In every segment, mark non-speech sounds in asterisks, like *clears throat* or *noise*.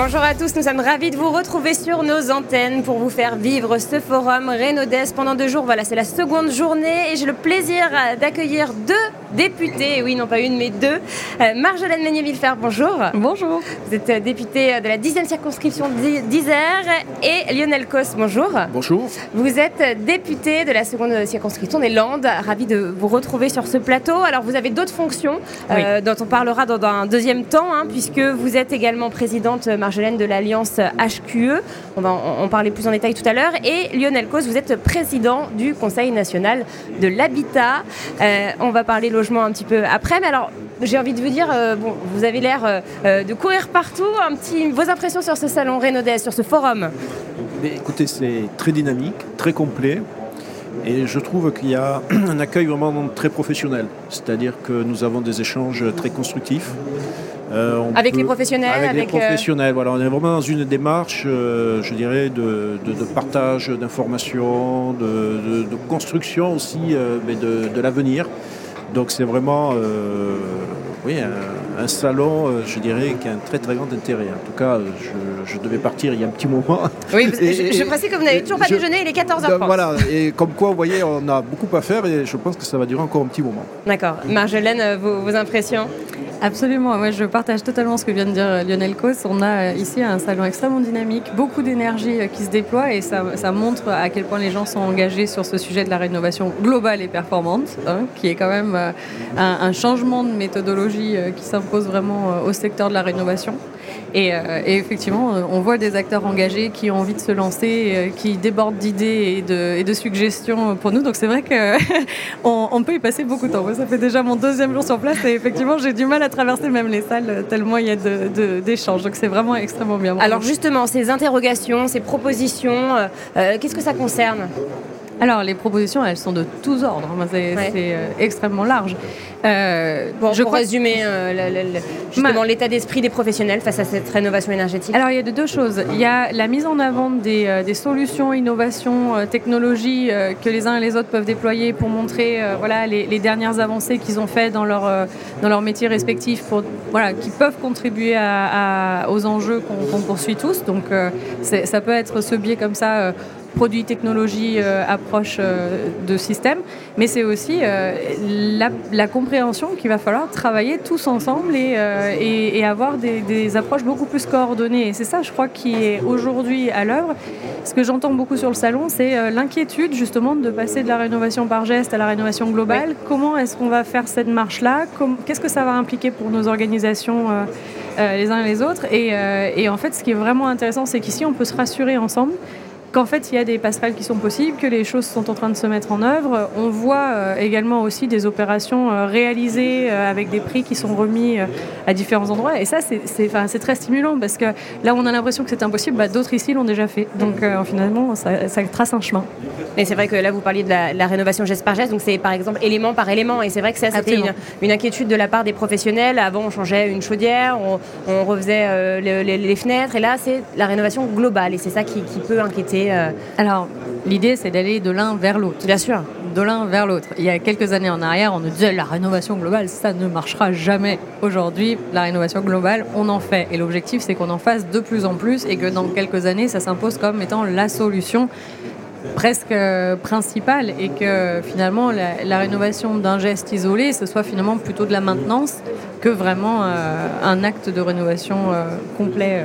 Bonjour à tous, nous sommes ravis de vous retrouver sur nos antennes pour vous faire vivre ce forum Renaudès pendant deux jours. Voilà, c'est la seconde journée et j'ai le plaisir d'accueillir deux députés, oui, non pas une, mais deux. Euh, Marjolaine Meignet-Villefer, bonjour. Bonjour. Vous êtes euh, députée de la 10e circonscription d'Isère et Lionel Cos, bonjour. Bonjour. Vous êtes député de la seconde circonscription des Landes. Ravi de vous retrouver sur ce plateau. Alors, vous avez d'autres fonctions euh, dont on parlera dans, un deuxième temps, hein, puisque vous êtes également présidente, Marjolaine, de l'Alliance HQE. On va en, parler plus en détail tout à l'heure. Et Lionel Cos, vous êtes président du Conseil national de l'habitat. on va parler logement un petit peu après. Mais alors, j'ai envie de vous dire, euh, vous avez l'air euh, euh, de courir partout. Vos impressions sur ce salon Renaudès, sur ce forum? Écoutez, c'est très dynamique, très complet. Et je trouve qu'il y a *clears throat* un accueil vraiment très professionnel. C'est-à-dire que nous avons des échanges très constructifs. Avec les professionnels Avec, les professionnels, voilà. On est vraiment dans une démarche, je dirais, de, partage d'informations, de, construction aussi mais de l'avenir. Donc c'est vraiment euh, oui, un, salon, euh, je dirais, qui a un très très grand intérêt. En tout cas, je, devais partir il y a un petit moment. Oui, je, je précise que vous n'avez toujours pas déjeuné, il est 14h30. Voilà, et comme quoi, vous voyez, on a beaucoup à faire et je pense que ça va durer encore un petit moment. D'accord. Marjolaine, euh, vos impressions? Absolument, moi je partage totalement ce que vient de dire euh, Lionel Cos. On a euh, ici un salon extrêmement dynamique, beaucoup d'énergie euh, qui se déploie et ça, montre à quel point les gens sont engagés sur ce sujet de la rénovation globale et performante, hein, qui est quand même un, changement de méthodologie qui s'impose vraiment au secteur de la rénovation. Et, effectivement, on voit des acteurs engagés qui ont envie de se lancer, qui débordent d'idées et de, suggestions pour nous. Donc c'est vrai qu'on *laughs* on peut y passer beaucoup de temps. Ça fait déjà mon deuxième jour sur place et effectivement, j'ai du mal à traverser même les salles tellement il y a d'échanges. Donc c'est vraiment extrêmement bien. Alors justement, ces interrogations, ces propositions, euh, euh, qu'est-ce que ça concerne? Alors, les propositions, elles sont de tous ordres. C'est euh, extrêmement large. Euh, bon, je pour résumer euh, justement l'état d'esprit des professionnels face à cette rénovation énergétique. Alors, il y a deux choses. Il y a la mise en avant des, des solutions, innovations, technologies que les uns et les autres peuvent déployer pour montrer voilà, les, dernières avancées qu'ils ont faites dans leur, dans leur métier respectif, pour, voilà, qui peuvent contribuer à, aux enjeux qu'on poursuit tous. Donc, ça peut être ce biais comme ça produits, technologies, euh, approche euh, de système, mais c'est aussi euh, la, compréhension qu'il va falloir travailler tous ensemble et, et, avoir des, approches beaucoup plus coordonnées. Et c'est ça, je crois, qui est aujourd'hui à l'œuvre. Ce que j'entends beaucoup sur le salon, c'est l'inquiétude justement de passer de la rénovation par geste à la rénovation globale. Comment est-ce qu'on va faire cette marche-là? Qu'est-ce que ça va impliquer pour nos organisations les uns et les autres? Et, et en fait, ce qui est vraiment intéressant, c'est qu'ici, on peut se rassurer ensemble qu'en fait il y a des passerelles qui sont possibles, que les choses sont en train de se mettre en œuvre. On voit euh, également aussi des opérations euh, réalisées euh, avec des prix qui sont remis à différents endroits. Et ça, c'est très stimulant parce que là où on a l'impression que c'est impossible, bah, d'autres ici l'ont déjà fait. Donc finalement, ça, trace un chemin. Et c'est vrai que là, vous parliez de la, rénovation geste par geste, donc c'est par exemple élément par élément. Et c'est vrai que ça, c'était une, inquiétude de la part des professionnels. Avant, on changeait une chaudière, on, refaisait les, fenêtres, et là, c'est la rénovation globale. Et c'est ça qui peut inquiéter euh, Alors, l'idée, c'est d'aller de l'un vers l'autre. Bien sûr. De l'un vers l'autre. Il y a quelques années en arrière, on nous disait la rénovation globale, ça ne marchera jamais. Aujourd'hui, la rénovation globale, on en fait. Et l'objectif, c'est qu'on en fasse de plus en plus et que dans quelques années, ça s'impose comme étant la solution presque euh, principale et que finalement la, rénovation d'un geste isolé, ce soit finalement plutôt de la maintenance que vraiment euh, un acte de rénovation complet.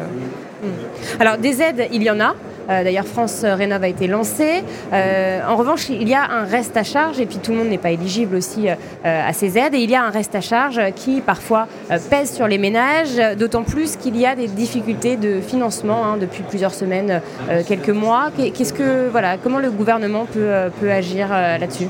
Alors des aides, il y en a. Euh, d'ailleurs, France Rénov a été lancé. Euh, en revanche, il y a un reste à charge, et puis tout le monde n'est pas éligible aussi euh, à ces aides, et il y a un reste à charge qui parfois pèse sur les ménages, d'autant plus qu'il y a des difficultés de financement hein, depuis plusieurs semaines, quelques mois. Qu'est-ce que, voilà, comment le gouvernement peut, peut agir là-dessus?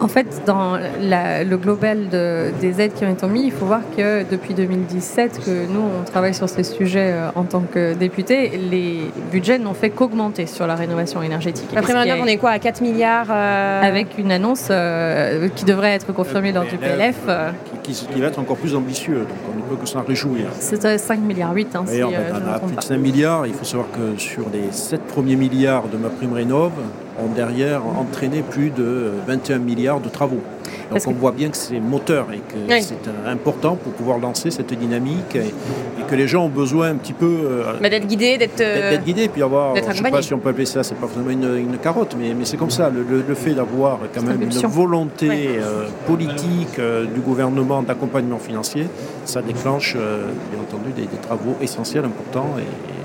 En fait, dans le global des aides qui ont été mises, il faut voir que depuis 2017, que nous, on travaille sur ces sujets en tant que députés, les budgets n'ont fait qu'augmenter sur la rénovation énergétique. Après maintenant, on est quoi à 4 milliards euh, Avec une annonce euh, qui devrait être confirmée dans du PLF. Euh, qui, va être encore plus ambitieux. Donc on ne peut que s'en réjouir. C'est 5 milliards 8. Hein, si, on a plus de 5 milliards. Il faut savoir que sur les 7 premiers milliards de ma prime rénov, ont derrière entraîné plus de 21 milliards de travaux. Donc on voit bien que c'est moteur et que c'est important pour pouvoir lancer cette dynamique et, que les gens ont besoin un petit peu euh, d'être guidés, d'être euh, guidés, puis avoir, je ne sais pas si on peut appeler ça, c'est pas forcément une, carotte, mais, mais c'est comme ça, le, fait d'avoir quand même une volonté euh, politique du gouvernement d'accompagnement financier, ça déclenche bien entendu des, des travaux essentiels, importants et,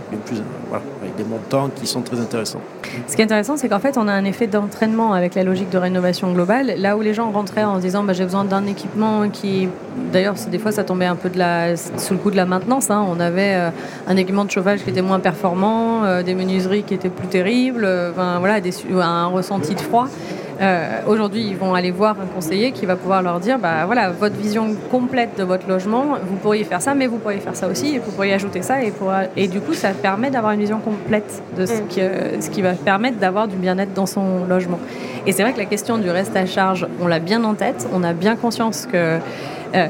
avec des montants qui sont très intéressants. Ce qui est intéressant, c'est qu'en fait, on a un effet d'entraînement avec la logique de rénovation globale. Là où les gens rentraient en se disant bah, j'ai besoin d'un équipement qui. D'ailleurs, des fois, ça tombait un peu sous le coup de la maintenance. Hein. On avait euh, un équipement de chauffage qui était moins performant, euh, des menuiseries qui étaient plus terribles, euh, voilà, un ressenti de froid. Euh, aujourd'hui, ils vont aller voir un conseiller qui va pouvoir leur dire bah, voilà, votre vision complète de votre logement, vous pourriez faire ça, mais vous pourriez faire ça aussi, et vous pourriez ajouter ça. Et, pour, et du coup, ça permet d'avoir une vision complète de ce, mm. qui, ce qui va permettre d'avoir du bien-être dans son logement. Et c'est vrai que la question du reste à charge, on l'a bien en tête, on a bien conscience que. Euh,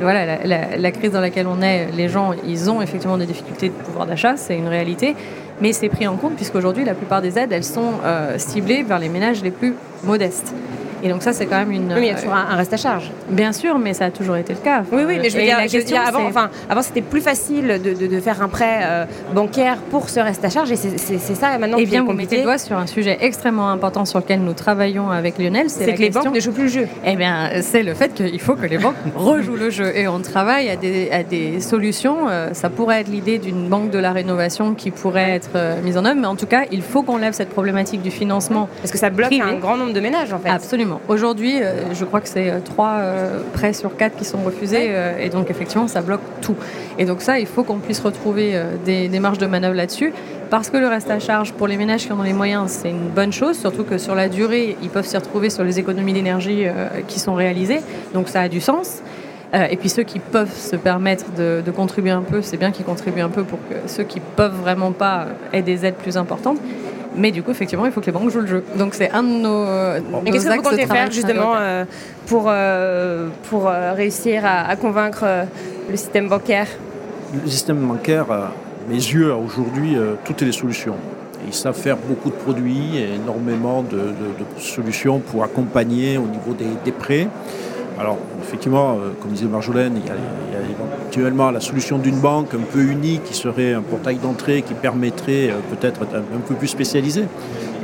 voilà, la, crise dans laquelle on est, les gens, ils ont effectivement des difficultés de pouvoir d'achat, c'est une réalité mais c'est pris en compte puisqu'aujourd'hui, la plupart des aides, elles sont euh, ciblées vers les ménages les plus modestes. Et donc ça, c'est quand même une. Oui, il y a toujours un, reste à charge. Bien sûr, mais ça a toujours été le cas. Oui, oui, mais je veux dire, la avant, enfin, avant c'était plus facile de, de, faire un prêt euh, bancaire pour ce reste à charge, et c'est ça maintenant et eh bien, vous mettez le doigt sur un sujet extrêmement important sur lequel nous travaillons avec Lionel, c'est que les banques ne jouent plus le jeu. Eh bien, c'est le fait qu'il faut que les banques *laughs* rejouent le jeu, et on travaille à des, à des solutions. Euh, ça pourrait être l'idée d'une banque de la rénovation qui pourrait être euh, mise en œuvre, mais en tout cas, il faut qu'on lève cette problématique du financement. Parce que ça bloque un grand nombre de ménages, en fait. Absolument. Aujourd'hui, euh, je crois que c'est euh, trois euh, prêts sur quatre qui sont refusés, et donc effectivement, ça bloque tout. Et donc ça, il faut qu'on puisse retrouver des, marges de manœuvre là-dessus, parce que le reste à charge pour les ménages qui en ont les moyens, c'est une bonne chose, surtout que sur la durée, ils peuvent s'y retrouver sur les économies d'énergie qui sont réalisées, donc ça a du sens. et puis ceux qui peuvent se permettre de, de contribuer un peu, c'est bien qu'ils contribuent un peu pour que ceux qui peuvent vraiment pas aient des aides plus importantes. Mais du coup, effectivement, il faut que les banques jouent le jeu. Donc c'est un de nos. Et qu'est-ce que vous comptez faire justement euh, pour, euh, pour euh, réussir à, convaincre le système bancaire? Le système bancaire, à mes yeux, a aujourd'hui toutes les solutions. Ils savent faire beaucoup de produits, et énormément de, solutions pour accompagner au niveau des, des prêts. Alors, effectivement, comme disait Marjolaine, il y a, actuellement la solution d'une banque un peu unique qui serait un portail d'entrée qui permettrait peut-être un, peu plus spécialisé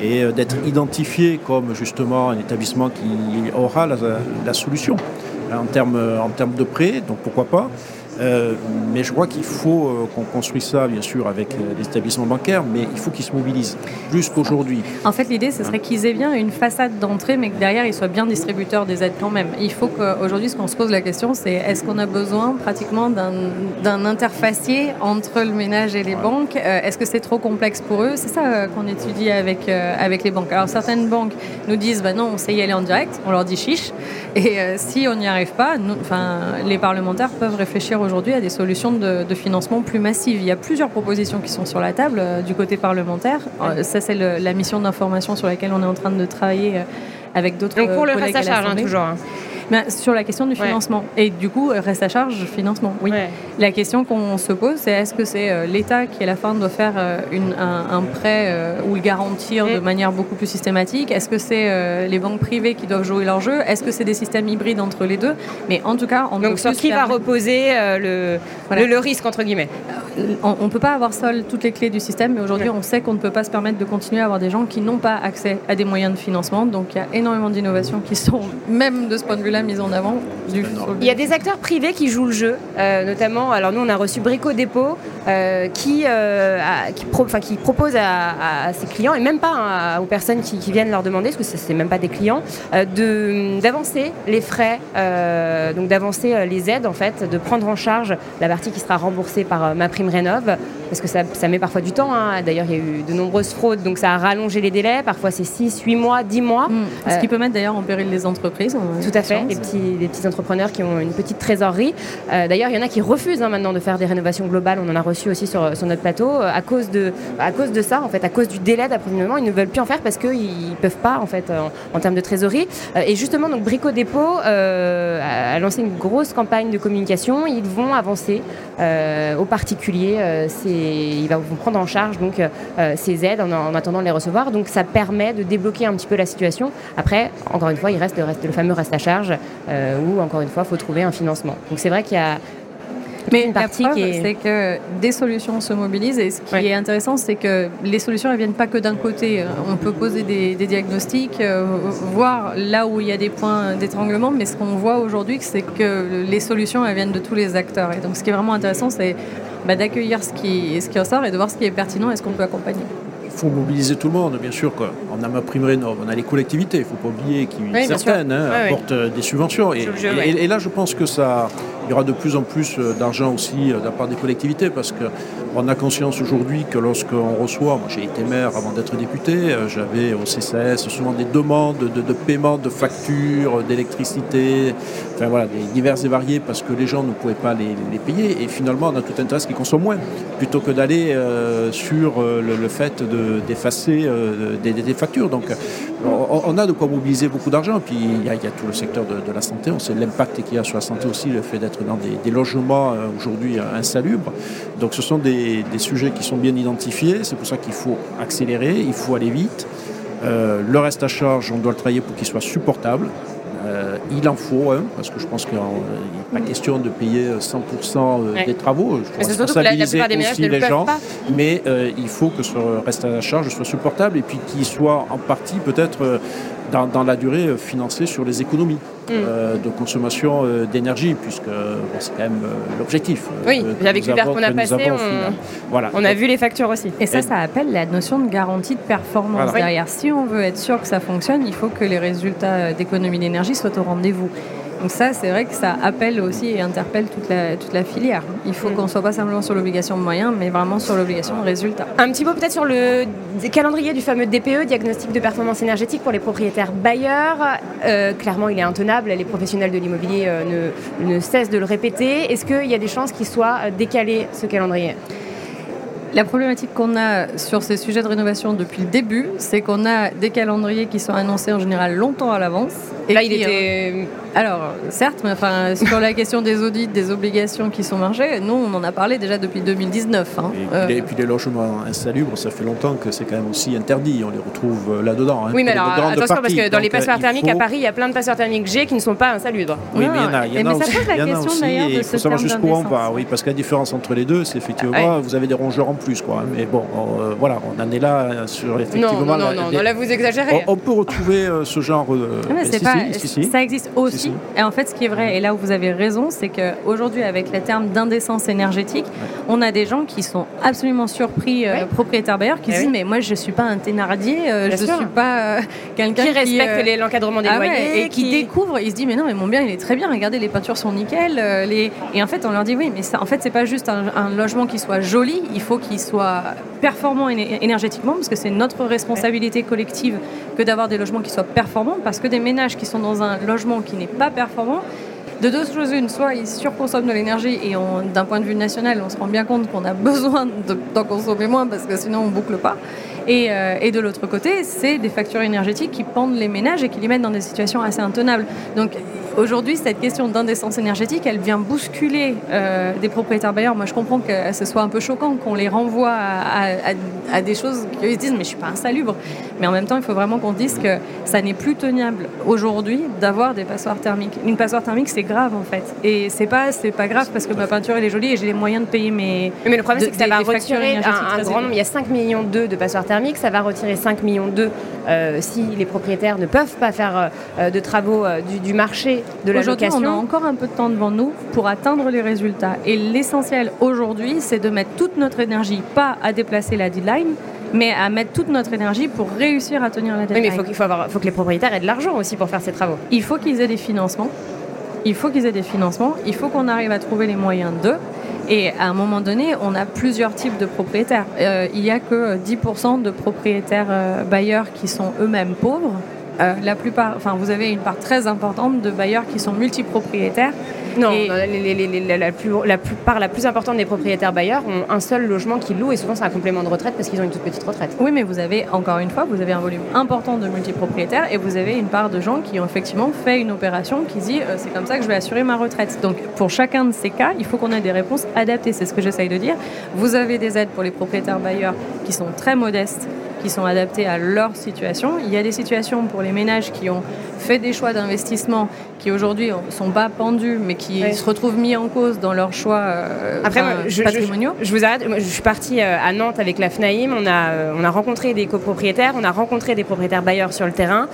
et d'être identifié comme justement un établissement qui aura la, solution en termes, en termes de prêt, donc pourquoi pas. Euh, mais je crois qu'il faut euh, qu'on construise ça, bien sûr, avec euh, les établissements bancaires, mais il faut qu'ils se mobilisent plus qu'aujourd'hui. En fait, l'idée, ce serait qu'ils aient bien une façade d'entrée, mais que derrière, ils soient bien distributeurs des aides quand même. Il faut qu'aujourd'hui, ce qu'on se pose la question, c'est est-ce qu'on a besoin pratiquement d'un interfacier entre le ménage et les banques? Est-ce que c'est trop complexe pour eux? C'est ça qu'on étudie avec, avec les banques. Alors, certaines banques nous disent bah non, on sait y aller en direct, on leur dit chiche. Et si on n'y arrive pas, nous, les parlementaires peuvent réfléchir aujourd'hui à des solutions de, financement plus massives. Il y a plusieurs propositions qui sont sur la table euh, du côté parlementaire. Euh, ça, c'est la mission d'information sur laquelle on est en train de travailler euh, avec d'autres. Donc pour le reste à charge, hein, toujours. Hein sur la question du financement. Et du coup, reste à charge, financement, oui. La question qu'on se pose, c'est est-ce que c'est euh, l'État qui, à la fin, doit faire euh, une, un, prêt euh, ou le garantir de manière beaucoup plus systématique? Est-ce que c'est les banques privées qui doivent jouer leur jeu? Est-ce que c'est des systèmes hybrides entre les deux? Mais en tout cas, on Donc, sur qui va reposer le, le, risque, entre guillemets? On ne peut pas avoir seul toutes les clés du système, mais aujourd'hui, on sait qu'on ne peut pas se permettre de continuer à avoir des gens qui n'ont pas accès à des moyens de financement. Donc, il y a énormément d'innovations qui sont, même de ce point de vue-là, mise en avant du Il y a des acteurs privés qui jouent le jeu, euh, notamment, alors nous on a reçu Brico Dépôt euh, qui, euh, qui, qui, propose à, ses clients, et même pas hein, aux personnes qui, viennent leur demander, parce que ce n'est même pas des clients, d'avancer les frais, donc d'avancer les aides en fait, de prendre en charge la partie qui sera remboursée par ma prime rénov parce que ça, met parfois du temps. Hein. D'ailleurs, il y a eu de nombreuses fraudes, donc ça a rallongé les délais. Parfois, c'est 6, 8 mois, 10 mois. Mm. Ce qui peut mettre d'ailleurs en péril les entreprises. Tout à fait, les petits, les petits entrepreneurs qui ont une petite trésorerie. D'ailleurs, il y en a qui refusent hein, maintenant de faire des rénovations globales. On en a reçu aussi sur, notre plateau à cause, de, à cause de ça, en fait, à cause du délai d'approvisionnement. Ils ne veulent plus en faire parce qu'ils ne peuvent pas, en fait, en, termes de trésorerie. et justement, donc Brico Dépôt a lancé une grosse campagne de communication. Ils vont avancer aux particuliers. ils vont prendre en charge donc ces aides en, attendant de les recevoir. Donc ça permet de débloquer un petit peu la situation. Après, encore une fois, il reste le, fameux reste à charge où, encore une fois, il faut trouver un financement. Donc c'est vrai qu'il y a *laughs* mais une partie c'est que des solutions se mobilisent et ce qui est intéressant, c'est que les solutions ne viennent pas que d'un côté. On peut poser des, diagnostics, euh, voir là où il y a des points d'étranglement, mais ce qu'on voit aujourd'hui, c'est que les solutions elles viennent de tous les acteurs. Et donc, ce qui est vraiment intéressant, c'est bah, d'accueillir ce qui, ce qui ressort et de voir ce qui est pertinent et ce qu'on peut accompagner il faut mobiliser tout le monde, bien sûr. Quoi. On a ma prime rénov, on a les collectivités, il ne faut pas oublier qu'une certaines hein, apportent euh, des subventions. Et, et, là, je pense que ça, il y aura de plus en plus euh, d'argent aussi euh, de la part des collectivités parce qu'on a conscience aujourd'hui que lorsqu'on reçoit, moi j'ai été maire avant d'être député, euh, j'avais au CCS souvent des demandes de, paiement de factures d'électricité, enfin voilà, des diverses et variées parce que les gens ne pouvaient pas les, payer et finalement on a tout intérêt à ce qu'ils consomment moins plutôt que d'aller sur le, fait d'effacer des, factures. Donc on, a de quoi mobiliser beaucoup d'argent. Puis il y, a, tout le secteur de, la santé, on sait l'impact qu'il y a sur la santé aussi, le fait d'être dans des, logements euh, aujourd'hui euh, insalubres. Donc ce sont des, sujets qui sont bien identifiés, c'est pour ça qu'il faut accélérer, il faut aller vite. Euh, le reste à charge, on doit le travailler pour qu'il soit supportable. Il en faut, hein, parce que je pense qu'il n'est pas question de payer 100% des travaux. Je faut responsabiliser aussi les gens, mais il faut que ce reste à charge soit supportable et puis qu'il soit en partie peut-être dans, la durée euh, financée sur les économies mm. euh, de consommation euh, d'énergie, puisque c'est quand même l'objectif. Oui, avec l'hiver qu'on a passé, on, voilà. on a vu les factures aussi. Et ça, ça appelle la notion de garantie de performance derrière. Si on veut être sûr que ça fonctionne, il faut que les résultats d'économie d'énergie soient au rendez-vous. Donc ça, c'est vrai que ça appelle aussi et interpelle toute la, toute la filière. Il faut mm. qu'on ne soit pas simplement sur l'obligation de moyens, mais vraiment sur l'obligation de résultat. Un petit mot peut-être sur le calendrier du fameux DPE, diagnostic de performance énergétique pour les propriétaires bailleurs. Euh, clairement, il est intenable. Les professionnels de l'immobilier euh, ne, ne, cessent de le répéter. Est-ce qu'il y a des chances qu'il soit euh, décalé, ce calendrier? La problématique qu'on a sur ces sujets de rénovation depuis le début, c'est qu'on a des calendriers qui sont annoncés en général longtemps à l'avance. Et là, il était alors, certes, mais enfin, sur la question des audits, des obligations qui sont margées, nous, on en a parlé déjà depuis 2019. Hein. Euh, et, puis les logements insalubres, ça fait longtemps que c'est quand même aussi interdit. On les retrouve euh, là-dedans. Hein, oui, mais alors, attention, parce que dans les passoires euh, thermiques, à Paris, il y a plein de passoires thermiques G qui ne sont pas insalubres. Oui, mais il y en a, il y en a aussi. il faut savoir jusqu'où on va. Oui, parce que la différence entre les deux, c'est effectivement, ah vous avez des rongeurs en plus. Quoi, hein. mais bon, voilà, on en est là sur effectivement. Non, non, non, là, vous exagérez. On, peut retrouver ce genre de. Ça existe aussi. Et en fait, ce qui est vrai, et là où vous avez raison, c'est qu'aujourd'hui, avec le terme d'indécence énergétique, on a des gens qui sont absolument surpris, euh, propriétaires bailleurs, qui se disent Mais moi, je ne suis pas un Thénardier, euh, je ne suis pas euh, quelqu'un qui. respecte l'encadrement des ah loyers. et qui... découvre, il se dit Mais non, mais mon bien, il est très bien, regardez, les peintures sont nickel. les... Et en fait, on leur dit Oui, mais ça, en fait, c'est pas juste un, un, logement qui soit joli, il faut qu'il soit performant énergétiquement, parce que c'est notre responsabilité collective que d'avoir des logements qui soient performants, parce que des ménages qui sont dans un logement qui n'est pas performant, de deux choses une, soit ils surconsomment de l'énergie et d'un point de vue national, on se rend bien compte qu'on a *laughs* besoin d'en consommer moins parce que sinon on boucle pas. Et, euh, et de l'autre côté, c'est des factures énergétiques qui pendent les ménages et qui les mettent dans des situations assez intenables. Donc Aujourd'hui, cette question d'indécence énergétique, elle vient bousculer euh, des propriétaires bailleurs. Moi, je comprends que ce soit un peu choquant qu'on les renvoie à, des choses qu'ils disent, mais je suis pas insalubre. Mais en même temps, il faut vraiment qu'on dise que ça n'est plus tenable aujourd'hui d'avoir des passoires thermiques. Une passoire thermique, c'est grave en fait. Et c'est pas, c'est pas grave parce que ma peinture elle est jolie et j'ai les moyens de payer mes. Mais le problème, c'est que ça va retirer un, grand nombre. Il y a 5 millions d'œufs de passoires thermiques. Ça va retirer 5 millions d'œufs euh, si les propriétaires ne peuvent pas faire euh, de travaux du, du marché de la location. On a encore un peu de temps devant nous pour atteindre les résultats. Et l'essentiel aujourd'hui, c'est de mettre toute notre énergie, pas à déplacer la deadline, mais à mettre toute notre énergie pour réussir à tenir la deadline. Oui, mais il faut, faut, faut que les propriétaires aient de l'argent aussi pour faire ces travaux. Il faut qu'ils aient des financements. Il faut qu'ils aient des financements. Il faut qu'on arrive à trouver les moyens d'eux. Et à un moment donné, on a plusieurs types de propriétaires. il n'y a que 10% de propriétaires bailleurs qui sont eux-mêmes pauvres. La plupart, enfin, vous avez une part très importante de bailleurs qui sont multipropriétaires non, la, plus, la plupart, la plus importante des propriétaires bailleurs ont un seul logement qu'ils louent et souvent c'est un complément de retraite parce qu'ils ont une toute petite retraite. Oui, mais vous avez, encore une fois, vous avez un volume important de multipropriétaires et vous avez une part de gens qui ont effectivement fait une opération qui dit euh, c'est comme ça que je vais assurer ma retraite. Donc pour chacun de ces cas, il faut qu'on ait des réponses adaptées. C'est ce que j'essaye de dire. Vous avez des aides pour les propriétaires bailleurs qui sont très modestes qui sont adaptées à leur situation. Il y a des situations pour les ménages qui ont fait des choix d'investissement qui aujourd'hui ne sont pas pendus, mais qui se retrouvent mis en cause dans leurs choix euh, Après, je, patrimoniaux. Je, vous arrête, je suis partie euh, à Nantes avec la FNAIM, on a, euh, on a rencontré des copropriétaires, on a rencontré des propriétaires bailleurs sur le terrain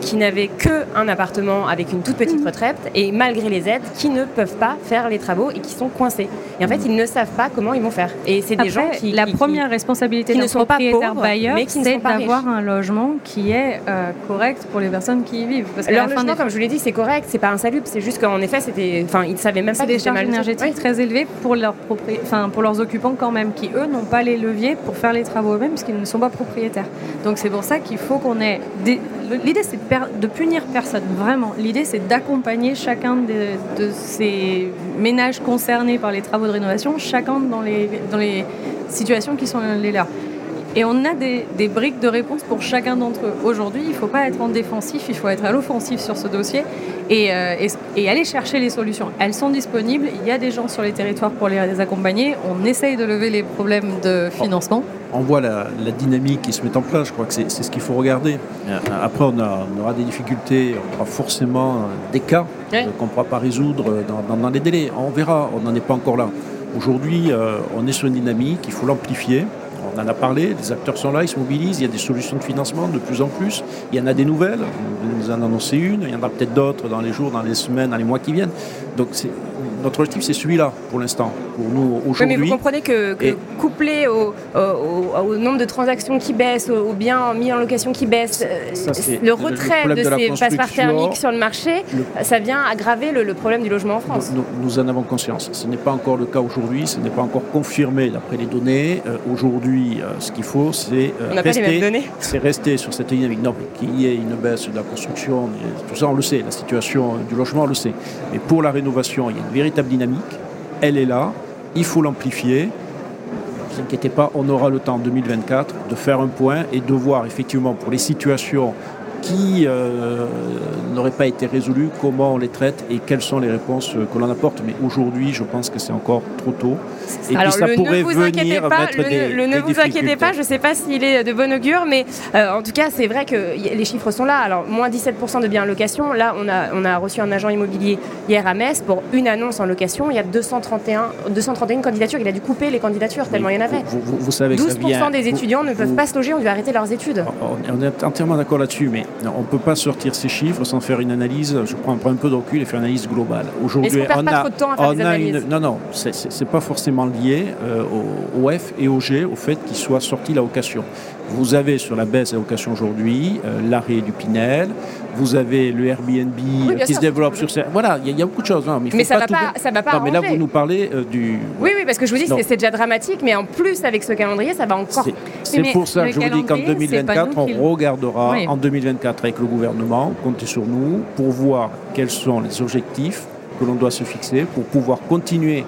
qui n'avaient qu'un appartement avec une toute petite mmh. retraite et malgré les aides, qui ne peuvent pas faire les travaux et qui sont coincés. Et en fait, ils ne savent pas comment ils vont faire. Et c'est des gens qui... La première responsabilité d'un propriétaire bailleur, c'est d'avoir un logement qui est correct pour les personnes qui y vivent. Parce que Leur logement, comme je vous l'ai dit, c'est correct c'est pas insalubre, c'est juste qu'en effet, c'était, enfin, ils savaient même pas. des charges énergétiques très élevées pour leurs enfin, pour leurs occupants quand même, qui eux n'ont pas les leviers pour faire les travaux eux-mêmes, parce qu'ils ne sont pas propriétaires. Donc c'est pour ça qu'il faut qu'on ait L'idée, c'est de, punir personne, vraiment. L'idée, c'est d'accompagner chacun de, ces ménages concernés par les travaux de rénovation, chacun dans les, dans les situations qui sont les leurs. Et on a des, briques de réponse pour chacun d'entre eux. Aujourd'hui, il ne faut pas être en défensif, il faut être à l'offensif sur ce dossier euh, et, aller chercher les solutions. Elles sont disponibles, il y a des gens sur les territoires pour les, accompagner. On essaye de lever les problèmes de financement. On voit la, dynamique qui se met en place, je crois que c'est ce qu'il faut regarder. Euh, après, on, aura des difficultés, on aura forcément des cas euh, qu'on ne pourra pas résoudre dans, les délais. On verra, on n'en est pas encore là. Aujourd'hui, on est sur une dynamique, il faut l'amplifier on en a parlé, les acteurs sont là, ils se mobilisent, il y a des solutions de financement de plus en plus, il y en a des nouvelles, vous nous en annoncez une, il y en a peut-être d'autres dans les jours, dans les semaines, dans les mois qui viennent. Donc notre objectif, c'est celui-là pour l'instant, pour nous aujourd'hui. mais vous comprenez que, couplé au, nombre de transactions qui baissent, aux biens mis en location qui baissent, euh, le retrait de, ces passeparts thermiques sur le marché, ça vient aggraver le, problème du logement en France. Nous, en avons conscience. Ce n'est pas encore le cas aujourd'hui, ce n'est pas encore confirmé d'après les données. Euh, aujourd'hui, euh, ce qu'il faut, c'est rester, c'est rester sur cette dynamique. Non, qu'il y ait une baisse de la construction, tout ça, on le sait. La situation du logement, on le sait. Mais pour la il y a une véritable dynamique. Elle est là. Il faut l'amplifier. Ne vous inquiétez pas, on aura le temps en 2024 de faire un point et de voir effectivement pour les situations qui euh, n'auraient pas été résolues, comment on les traite et quelles sont les réponses que l'on apporte. Mais aujourd'hui, je pense que c'est encore trop tôt. Et Alors, ça pourrait venir pas, mettre des, Ne vous inquiétez pas, je ne sais pas s'il est de bon augure, mais euh, en tout cas, c'est vrai que les chiffres sont là. Alors, moins 17% de biens en location. Là, on a, on a reçu un agent immobilier hier à Metz pour une annonce en location. Il y a 231, 231 candidatures. Il a dû couper les candidatures tellement il y en avait. Vous, savez 12% des étudiants ne peuvent pas se loger, on dû arrêter leurs études. On est entièrement d'accord là-dessus, mais on ne peut pas sortir ces chiffres sans faire une analyse. Je prends un peu de recul et faire une analyse globale. Aujourd'hui, on, a, on a une. Non, non, c'est pas forcément lié euh, au, F et au G, au fait qu'ils soient sortis la location. Vous avez sur la baisse de la location aujourd'hui euh, l'arrêt du Pinel, vous avez le Airbnb qui se développe sur ces... Voilà, il y, a beaucoup de choses. mais, ça ne va, va pas Non, mais là, vous nous parlez euh, du... Oui, oui, parce que je vous dis, c'est déjà dramatique, mais en plus, avec ce calendrier, ça va encore... C'est pour ça que je vous dis qu'en 2024, on regardera, en 2024, avec le gouvernement, comptez sur nous, pour voir quels sont les objectifs que l'on doit se fixer pour pouvoir continuer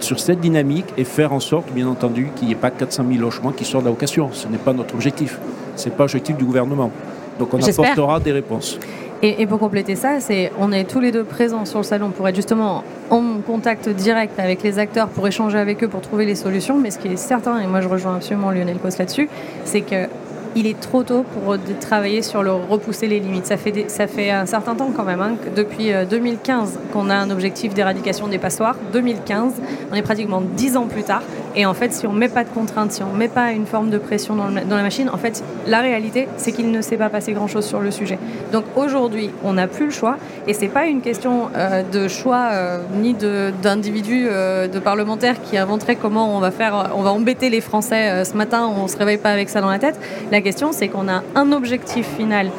sur cette dynamique et faire en sorte, bien entendu, qu'il n'y ait pas 400 000 logements qui sortent de la location. Ce n'est pas notre objectif. Ce n'est pas l'objectif du gouvernement. Donc on apportera des réponses. Et, pour compléter ça, c'est on est tous les deux présents sur le salon pour être justement en contact direct avec les acteurs, pour échanger avec eux, pour trouver les solutions. Mais ce qui est certain, et moi je rejoins absolument Lionel Cos là-dessus, c'est que il est trop tôt pour travailler sur le repousser les limites. Ça fait, ça fait un certain temps quand même, hein, depuis 2015 euh, qu'on a un objectif d'éradication des passoires. 2015, on est pratiquement 10 ans plus tard. Et en fait, si on ne met pas de contraintes, si on ne met pas une forme de pression dans, la machine, en fait, la réalité, c'est qu'il ne s'est pas passé grand-chose sur le sujet. Donc aujourd'hui, on n'a plus le choix. Et ce n'est pas une question euh, de choix euh, ni d'individus, de, parlementaires qui inventeraient comment on va faire, on va embêter les Français ce matin, on ne se réveille pas avec ça dans la tête. La question, c'est qu'on a un objectif final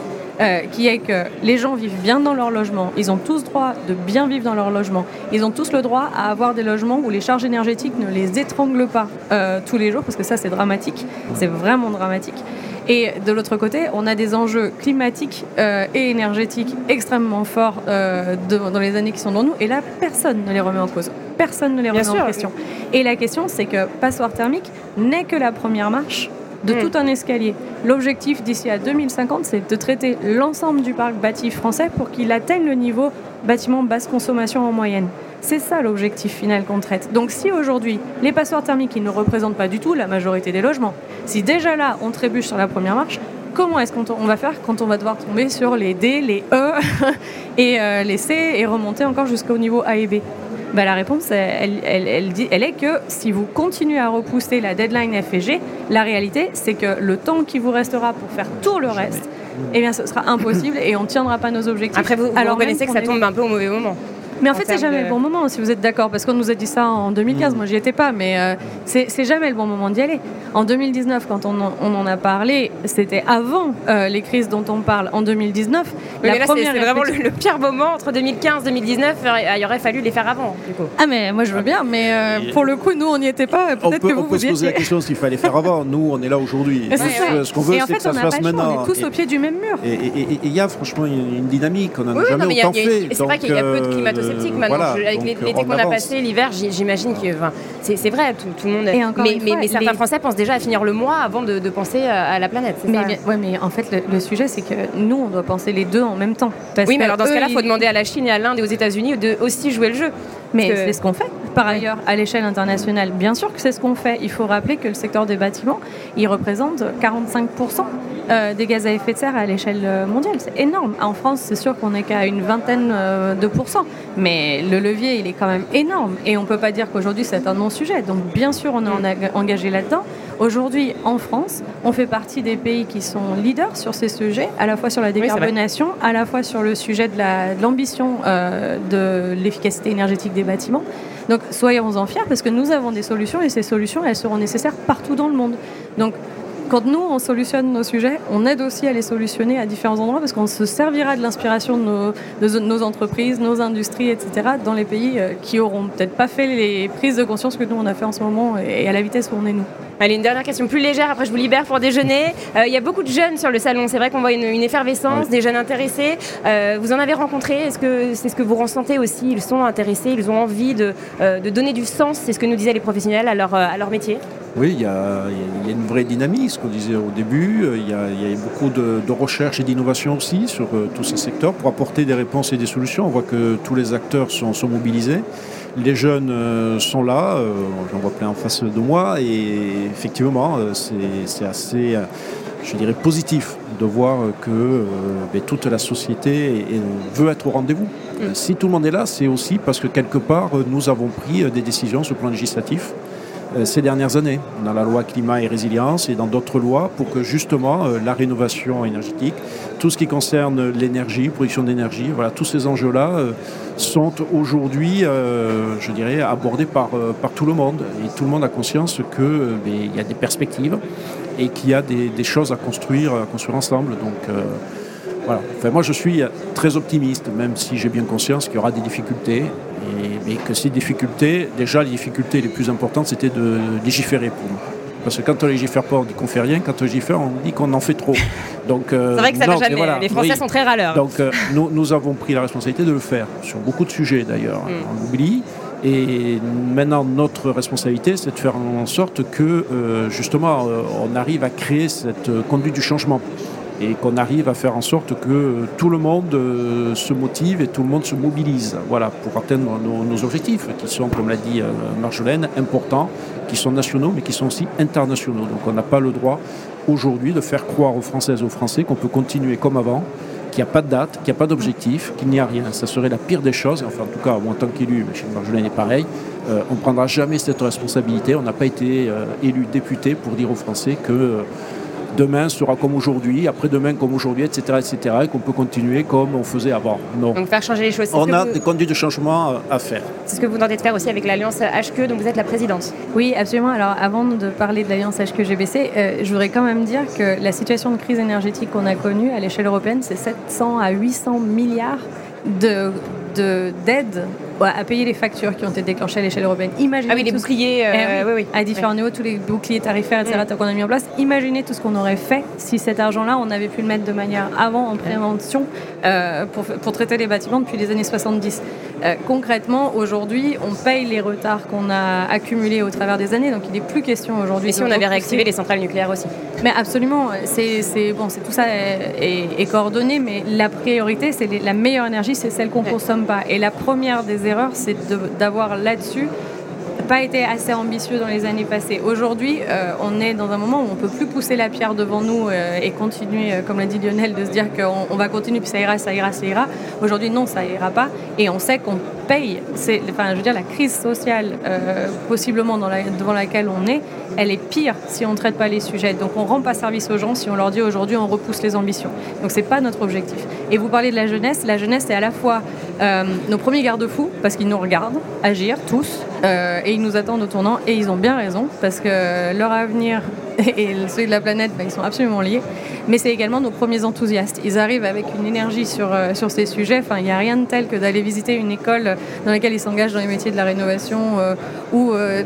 euh, qui est que les gens vivent bien dans leur logement, ils ont tous droit de bien vivre dans leur logement, ils ont tous le droit à avoir des logements où les charges énergétiques ne les étranglent pas euh, tous les jours, parce que ça c'est dramatique, c'est vraiment dramatique. Et de l'autre côté, on a des enjeux climatiques euh, et énergétiques extrêmement forts dans les années qui sont devant nous, et là personne ne les remet en cause. Personne ne les remet en question. Et la question, c'est que passoire thermique n'est que la première marche de hmm. tout un escalier. L'objectif d'ici à 2050, c'est de traiter l'ensemble du parc bâti français pour qu'il atteigne le niveau bâtiment basse consommation en moyenne. C'est ça l'objectif final qu'on traite. Donc si aujourd'hui, les passoires thermiques, ils ne représentent pas du tout la majorité des logements, si déjà là, on trébuche sur la première marche, comment est-ce qu'on va faire quand on va devoir tomber sur les D, les E *laughs* et euh, les C et remonter encore jusqu'au niveau A et B? Bah, La réponse, elle, elle, dit, elle est que si vous continuez à repousser la deadline F et G, la réalité, c'est que le temps qui vous restera pour faire tout le reste, eh bien, ce sera impossible et on ne tiendra pas nos objectifs. Après, vous, vous Alors reconnaissez que ça tombe un peu au mauvais moment. Mais en, fait, c'est jamais le bon moment, si vous êtes d'accord, parce qu'on nous a dit ça en 2015, mm. moi j'y étais pas, mais euh, c'est jamais le bon moment d'y aller. En 2019, quand on, en a parlé, c'était avant euh, les crises dont on parle. En 2019, mais là, c'est vraiment le, pire moment entre 2015 et 2019. Il aurait fallu les faire avant, du coup. Ah, mais moi je veux bien, mais euh, pour le coup, nous on n'y était pas. Peut-être que vous On peut se poser la question s'il fallait faire avant. Nous, on est là aujourd'hui. *laughs* Ce qu'on veut, c'est que ça se fasse maintenant. On est tous au pied du même mur. Et il y a franchement une dynamique. On n'a jamais autant fait. C'est vrai qu'il y a peu de climato-sceptiques maintenant. Avec l'été qu'on a passé, l'hiver, j'imagine que c'est vrai, tout, le monde. Mais certains Français pensent déjà à finir le mois avant de penser à la planète. Mais, ouais, mais en fait, le, sujet, c'est que nous, on doit penser les deux en même temps. oui, mais alors dans ce cas-là, il faut demander à la Chine et à l'Inde et aux États-Unis de aussi jouer le jeu. Mais c'est ce qu'on fait. Par ailleurs, à l'échelle internationale, bien sûr que c'est ce qu'on fait. Il faut rappeler que le secteur des bâtiments, il représente 45% euh, des gaz à effet de serre à l'échelle euh, mondiale. C'est énorme. En France, c'est sûr qu'on n'est qu'à une vingtaine euh, de pourcents, mais le levier, il est quand même énorme. Et on ne peut pas dire qu'aujourd'hui, c'est un non-sujet. Donc, bien sûr, on est engagé là-dedans. Aujourd'hui, en France, on fait partie des pays qui sont leaders sur ces sujets, à la fois sur la décarbonation, à la fois sur le sujet de l'ambition de l'efficacité énergétique des bâtiments. Donc soyons-en fiers parce que nous avons des solutions et ces solutions, elles seront nécessaires partout dans le monde. Donc quand nous, on solutionne nos sujets, on aide aussi à les solutionner à différents endroits parce qu'on se servira de l'inspiration de nos, entreprises, nos industries, etc., dans les pays euh, qui auront peut-être pas fait les prises de conscience que nous, on a fait en ce moment et à la vitesse où on est nous. Allez, une dernière question plus légère, après je vous libère pour déjeuner. Euh, il y a beaucoup de jeunes sur le salon, c'est vrai qu'on voit une, effervescence, des jeunes intéressés. Euh, vous en avez rencontré, est-ce que c'est ce que vous ressentez aussi Ils sont intéressés, ils ont envie de, donner du sens, c'est ce que nous disaient les professionnels, à leur, à leur métier? Oui, il y, a, une vraie dynamique, ce qu'on disait au début. Il y a, beaucoup de, recherche et d'innovation aussi sur euh, tous ces secteurs pour apporter des réponses et des solutions. On voit que tous les acteurs sont, mobilisés. Les jeunes euh, sont là, euh, j'en vois plein en face de moi, et effectivement, c'est assez, je dirais, positif de voir que ben, toute la société veut être au rendez-vous. Mm. Si tout le monde est là, c'est aussi parce que quelque part, nous avons pris des décisions sur le plan législatif euh, ces dernières années, dans la loi climat et résilience et dans d'autres lois, pour que justement euh, la rénovation énergétique, tout ce qui concerne l'énergie, production d'énergie, voilà, tous ces enjeux-là euh, sont aujourd'hui, je dirais, abordés par, par tout le monde. Et tout le monde a conscience qu'il y a des perspectives et qu'il y a des, choses à construire, à construire ensemble. Donc, voilà. Enfin, moi, je suis très optimiste, même si j'ai bien conscience qu'il y aura des difficultés mais que ces difficultés, déjà les difficultés les plus importantes, c'était de légiférer pour nous. Parce que quand on légifère pas, on dit qu'on fait rien. Quand on légifère, on dit qu'on en fait trop. Donc, euh, c'est vrai que ça n'a jamais. les Français sont très râleurs. Donc, euh, nous, nous, avons pris la responsabilité de le faire sur beaucoup de sujets d'ailleurs. Mm. On oublie. Et maintenant, notre responsabilité, c'est de faire en sorte que, euh, justement, on arrive à créer cette conduite du changement et qu'on arrive à faire en sorte que tout le monde euh, se motive et tout le monde se mobilise voilà, pour atteindre nos, objectifs, qui sont, comme l'a dit euh, Marjolaine, importants, qui sont nationaux, mais qui sont aussi internationaux. Donc on n'a pas le droit aujourd'hui de faire croire aux Françaises et aux Français qu'on peut continuer comme avant, qu'il n'y a pas de date, qu'il n'y a pas d'objectif, qu'il n'y a rien. Ça serait la pire des choses. Enfin, en tout cas, moi, en tant qu'élu, chez Marjolaine est pareil, euh, on ne prendra jamais cette responsabilité. On n'a pas été élu député pour dire aux Français que demain sera comme aujourd'hui, après-demain comme aujourd'hui, etc., etc., et qu'on peut continuer comme on faisait avant. Non. Donc faire changer les choses. On a des conduites de changement à faire. C'est ce que vous tentez de faire aussi avec l'Alliance HQ, dont vous êtes la présidente. Oui, absolument. Alors avant de parler de l'Alliance HQ-GBC, euh, je voudrais quand même dire que la situation de crise énergétique qu'on a connue à l'échelle européenne, c'est 700 à 800 milliards de d'aide à payer les factures qui ont été déclenchées à l'échelle européenne. Imaginez ah oui, les boucliers euh, eh oui, à différents niveaux, tous les boucliers tarifaires, etc., mm. qu'on a mis en place. Imaginez tout ce qu'on aurait fait si cet argent-là, on avait pu le mettre de manière avant, en prévention, euh, pour, pour, traiter les bâtiments depuis les années 70. Euh, concrètement, aujourd'hui, on paye les retards qu'on a accumulés au travers des années, donc il n'est plus question aujourd'hui. Et si on avait réactivé les centrales nucléaires aussi? Mais absolument, c'est bon, tout ça est, coordonné, mais la priorité, c'est la meilleure énergie, c'est celle qu'on ne consomme pas. Et la première des erreurs, c'est d'avoir là-dessus pas été assez ambitieux dans les années passées. Aujourd'hui, euh, on est dans un moment où on peut plus pousser la pierre devant nous euh, et continuer, euh, comme l'a dit Lionel, de se dire qu'on va continuer, puis ça ira, ça ira, ça ira. Aujourd'hui, non, ça ira pas. Et on sait qu'on paye, enfin, je veux dire, la crise sociale, possiblement dans la, devant laquelle on est, elle est pire si on ne traite pas les sujets. Donc on rend pas service aux gens si on leur dit aujourd'hui on repousse les ambitions. Donc c'est pas notre objectif. Et vous parlez de la jeunesse. La jeunesse est à la fois nos premiers garde-fous parce qu'ils nous regardent agir tous et ils nous attendent au tournant et ils ont bien raison parce que leur avenir *laughs* et celui de la planète, ben, ils sont absolument liés. Mais c'est également nos premiers enthousiastes. Ils arrivent avec une énergie sur, euh, sur ces sujets. Enfin, il n'y a rien de tel que d'aller visiter une école dans laquelle ils s'engagent dans les métiers de la rénovation euh, ou euh,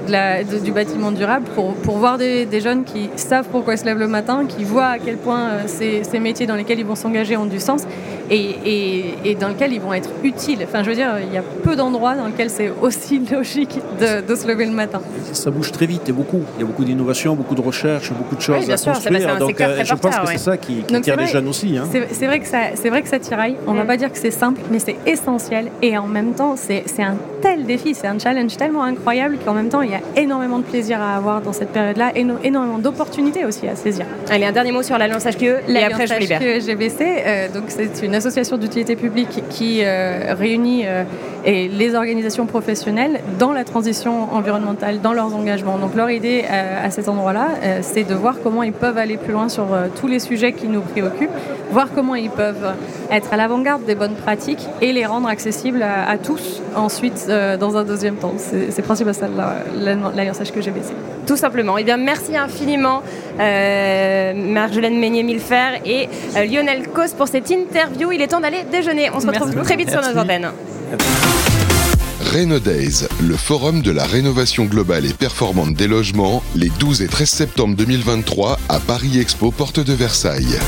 du bâtiment durable pour, voir des, jeunes qui savent pourquoi ils se lèvent le matin, qui voient à quel point ces métiers dans lesquels ils vont s'engager ont du sens et, et, et, dans lesquels ils vont être utiles. Enfin, je veux dire, il y a peu d'endroits dans lesquels c'est aussi *laughs* logique de, de, se lever le matin. Ça bouge très vite et beaucoup. Il y a beaucoup d'innovation, beaucoup de recherche, beaucoup de choses à construire. Donc, je pense que c'est ça qui, qui tire les jeunes aussi. Hein. C'est vrai, que ça, vrai que ça tiraille. On ne va mm. pas dire que c'est simple, mais c'est essentiel. Et en même temps, c'est un tel défi, c'est un challenge tellement incroyable qu'en même temps, il y a énormément de plaisir à avoir dans cette période-là, et énormément d'opportunités aussi à saisir. Allez, un dernier mot sur l'Alliance HQE, et après je libère. GBC, euh, donc c'est une association d'utilité publique qui euh, réunit euh, les organisations professionnelles dans la transition environnementale, dans leurs engagements. Donc leur idée à cet endroit-là, c'est de voir comment ils peuvent aller plus loin sur tous les sujets qui nous préoccupent, voir comment ils peuvent être à l'avant-garde des bonnes pratiques et les rendre accessibles à, tous ensuite euh, dans un deuxième temps. C'est principalement ça l'alliance HQGBC. Tout simplement. Eh bien, merci infiniment euh, Marjolaine Meignet-Milfer et euh, Lionel Cos pour cette interview. Il est temps d'aller déjeuner. On se retrouve très vite sur nos antennes. Days, le forum de la rénovation globale et performante des logements, les 12 et 13 septembre 2023 à Paris Expo, porte de Versailles.